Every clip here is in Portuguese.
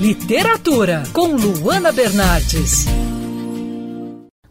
Literatura, com Luana Bernardes.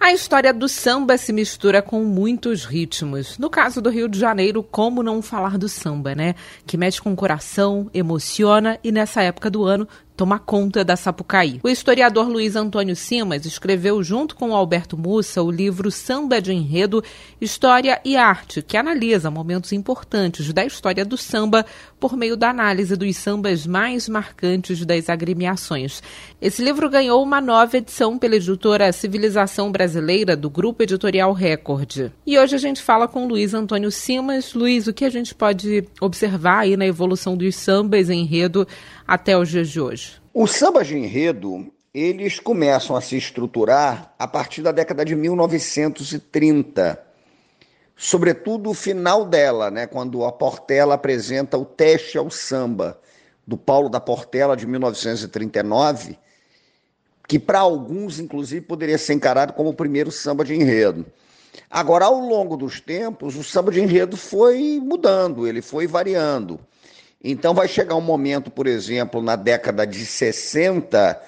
A história do samba se mistura com muitos ritmos. No caso do Rio de Janeiro, como não falar do samba, né? Que mexe com o coração, emociona e nessa época do ano toma conta da Sapucaí. O historiador Luiz Antônio Simas escreveu, junto com Alberto Mussa, o livro Samba de Enredo, História e Arte, que analisa momentos importantes da história do samba por meio da análise dos sambas mais marcantes das agremiações. Esse livro ganhou uma nova edição pela editora Civilização Brasileira, do Grupo Editorial Record. E hoje a gente fala com Luiz Antônio Simas. Luiz, o que a gente pode observar aí na evolução dos sambas enredo até os dias de hoje? Os sambas de enredo, eles começam a se estruturar a partir da década de 1930. Sobretudo o final dela, né, quando a Portela apresenta o teste ao samba do Paulo da Portela de 1939, que para alguns inclusive poderia ser encarado como o primeiro samba de enredo. Agora, ao longo dos tempos, o samba de enredo foi mudando, ele foi variando. Então vai chegar um momento, por exemplo, na década de 60,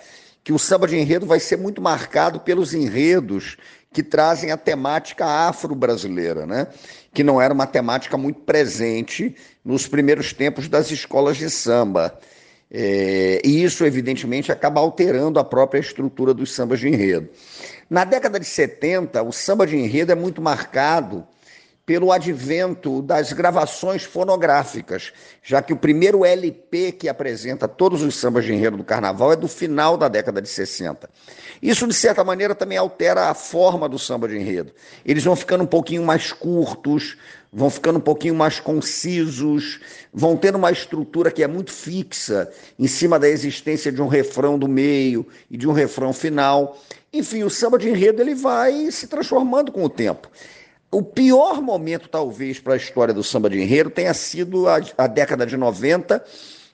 que o samba de enredo vai ser muito marcado pelos enredos que trazem a temática afro-brasileira, né? que não era uma temática muito presente nos primeiros tempos das escolas de samba. É, e isso, evidentemente, acaba alterando a própria estrutura dos sambas de enredo. Na década de 70, o samba de enredo é muito marcado pelo advento das gravações fonográficas, já que o primeiro LP que apresenta todos os sambas de enredo do carnaval é do final da década de 60. Isso, de certa maneira, também altera a forma do samba de enredo. Eles vão ficando um pouquinho mais curtos, vão ficando um pouquinho mais concisos, vão tendo uma estrutura que é muito fixa, em cima da existência de um refrão do meio e de um refrão final. Enfim, o samba de enredo ele vai se transformando com o tempo. O pior momento, talvez, para a história do samba de enredo tenha sido a, a década de 90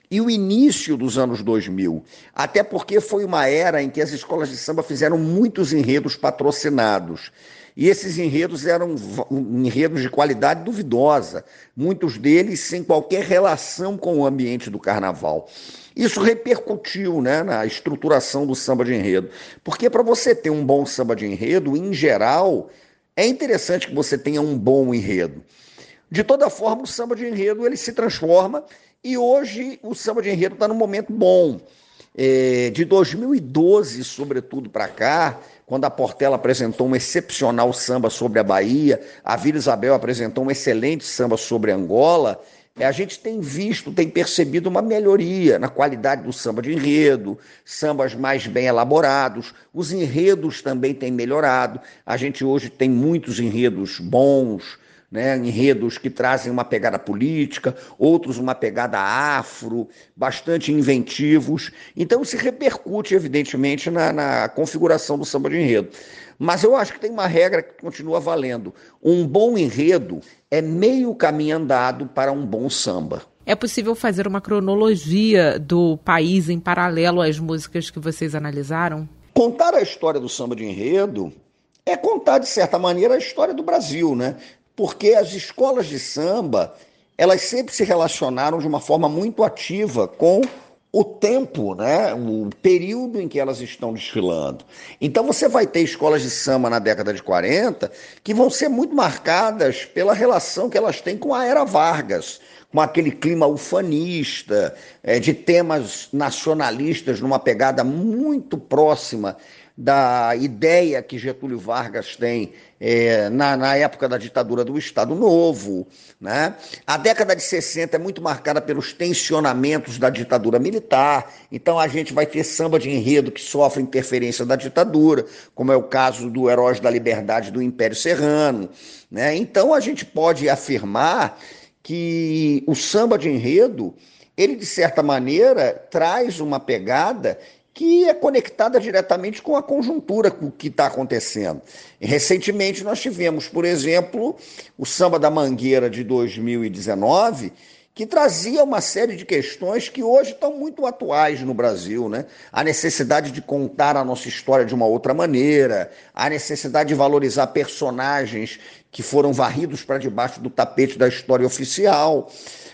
e o início dos anos 2000. Até porque foi uma era em que as escolas de samba fizeram muitos enredos patrocinados. E esses enredos eram enredos de qualidade duvidosa, muitos deles sem qualquer relação com o ambiente do carnaval. Isso repercutiu né, na estruturação do samba de enredo. Porque para você ter um bom samba de enredo, em geral, é interessante que você tenha um bom enredo. De toda forma, o samba de enredo ele se transforma e hoje o samba de enredo está num momento bom. É, de 2012, sobretudo para cá, quando a Portela apresentou um excepcional samba sobre a Bahia, a Vila Isabel apresentou um excelente samba sobre Angola, a gente tem visto, tem percebido uma melhoria na qualidade do samba de enredo, sambas mais bem elaborados, os enredos também têm melhorado. A gente hoje tem muitos enredos bons, né, enredos que trazem uma pegada política, outros uma pegada afro, bastante inventivos. Então se repercute, evidentemente, na, na configuração do samba de enredo. Mas eu acho que tem uma regra que continua valendo. Um bom enredo é meio caminho andado para um bom samba. É possível fazer uma cronologia do país em paralelo às músicas que vocês analisaram? Contar a história do samba de enredo é contar, de certa maneira, a história do Brasil, né? Porque as escolas de samba, elas sempre se relacionaram de uma forma muito ativa com o tempo, né, o período em que elas estão desfilando. Então você vai ter escolas de samba na década de 40 que vão ser muito marcadas pela relação que elas têm com a era Vargas, com aquele clima ufanista, é, de temas nacionalistas numa pegada muito próxima da ideia que Getúlio Vargas tem é, na, na, época da ditadura do Estado Novo. Né? A década de 60 é muito marcada pelos tensionamentos da ditadura militar, então a gente vai ter samba de enredo que sofre interferência da ditadura, como é o caso do Heróis da Liberdade do Império Serrano. Né? Então a gente pode afirmar que o samba de enredo, ele de certa maneira traz uma pegada que é conectada diretamente com a conjuntura que está acontecendo. Recentemente nós tivemos, por exemplo, o Samba da Mangueira de 2019, que trazia uma série de questões que hoje estão muito atuais no Brasil, né? A necessidade de contar a nossa história de uma outra maneira, a necessidade de valorizar personagens que foram varridos para debaixo do tapete da história oficial.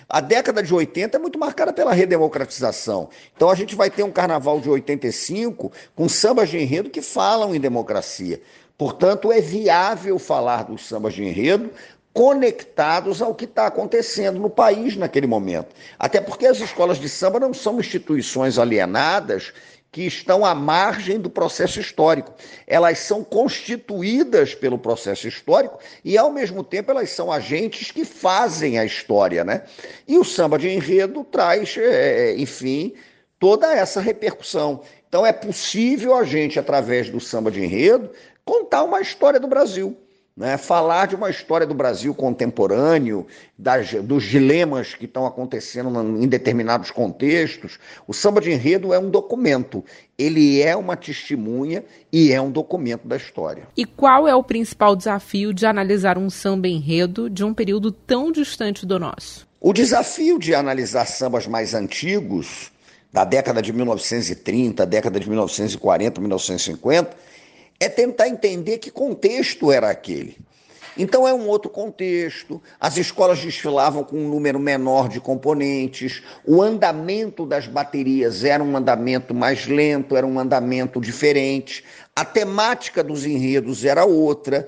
A década de 80 é muito marcada pela redemocratização. Então a gente vai ter um carnaval de 85 com sambas de enredo que falam em democracia. Portanto, é viável falar dos sambas de enredo conectados ao que está acontecendo no país naquele momento. Até porque as escolas de samba não são instituições alienadas que estão à margem do processo histórico. Elas são constituídas pelo processo histórico e, ao mesmo tempo, elas são agentes que fazem a história. Né? E o samba de enredo traz, é, enfim, toda essa repercussão. Então, é possível a gente, através do samba de enredo, contar uma história do Brasil. Né? Falar de uma história do Brasil contemporâneo, das, dos dilemas que estão acontecendo em determinados contextos. O samba de enredo é um documento, ele é uma testemunha e é um documento da história. E qual é o principal desafio de analisar um samba enredo de um período tão distante do nosso? O desafio de analisar sambas mais antigos, da década de 1930, década de 1940, 1950 é tentar entender que contexto era aquele. Então é um outro contexto. As escolas desfilavam com um número menor de componentes, o andamento das baterias era um andamento mais lento, era um andamento diferente, a temática dos enredos era outra.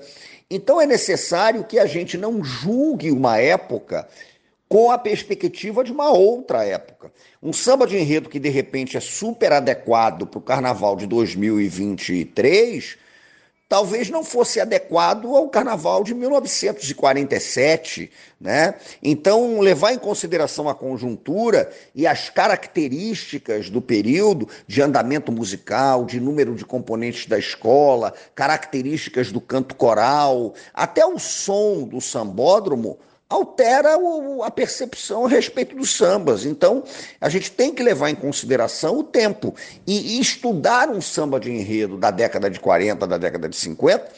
Então é necessário que a gente não julgue uma época com a perspectiva de uma outra época. Um samba de enredo que de repente é super adequado para o carnaval de 2023 talvez não fosse adequado ao carnaval de 1947, né? Então, levar em consideração a conjuntura e as características do período de andamento musical, de número de componentes da escola, características do canto coral, até o som do sambódromo altera o, a percepção a respeito dos sambas. Então, a gente tem que levar em consideração o tempo. E, e estudar um samba de enredo da década de 40, da década de 50,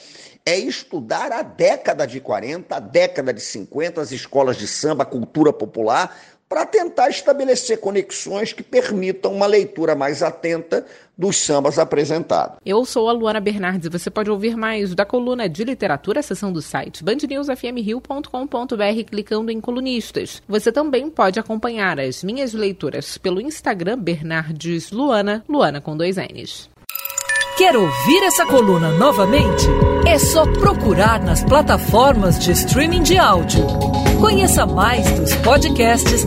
é estudar a década de 40, a década de 50, as escolas de samba, a cultura popular, para tentar estabelecer conexões que permitam uma leitura mais atenta dos sambas apresentados. Eu sou a Luana Bernardes e você pode ouvir mais da coluna de literatura, seção do site bandnewsfmrio.com.br clicando em colunistas. Você também pode acompanhar as minhas leituras pelo Instagram Bernardes Luana, Luana com dois N's. Quer ouvir essa coluna novamente? É só procurar nas plataformas de streaming de áudio. Conheça mais dos podcasts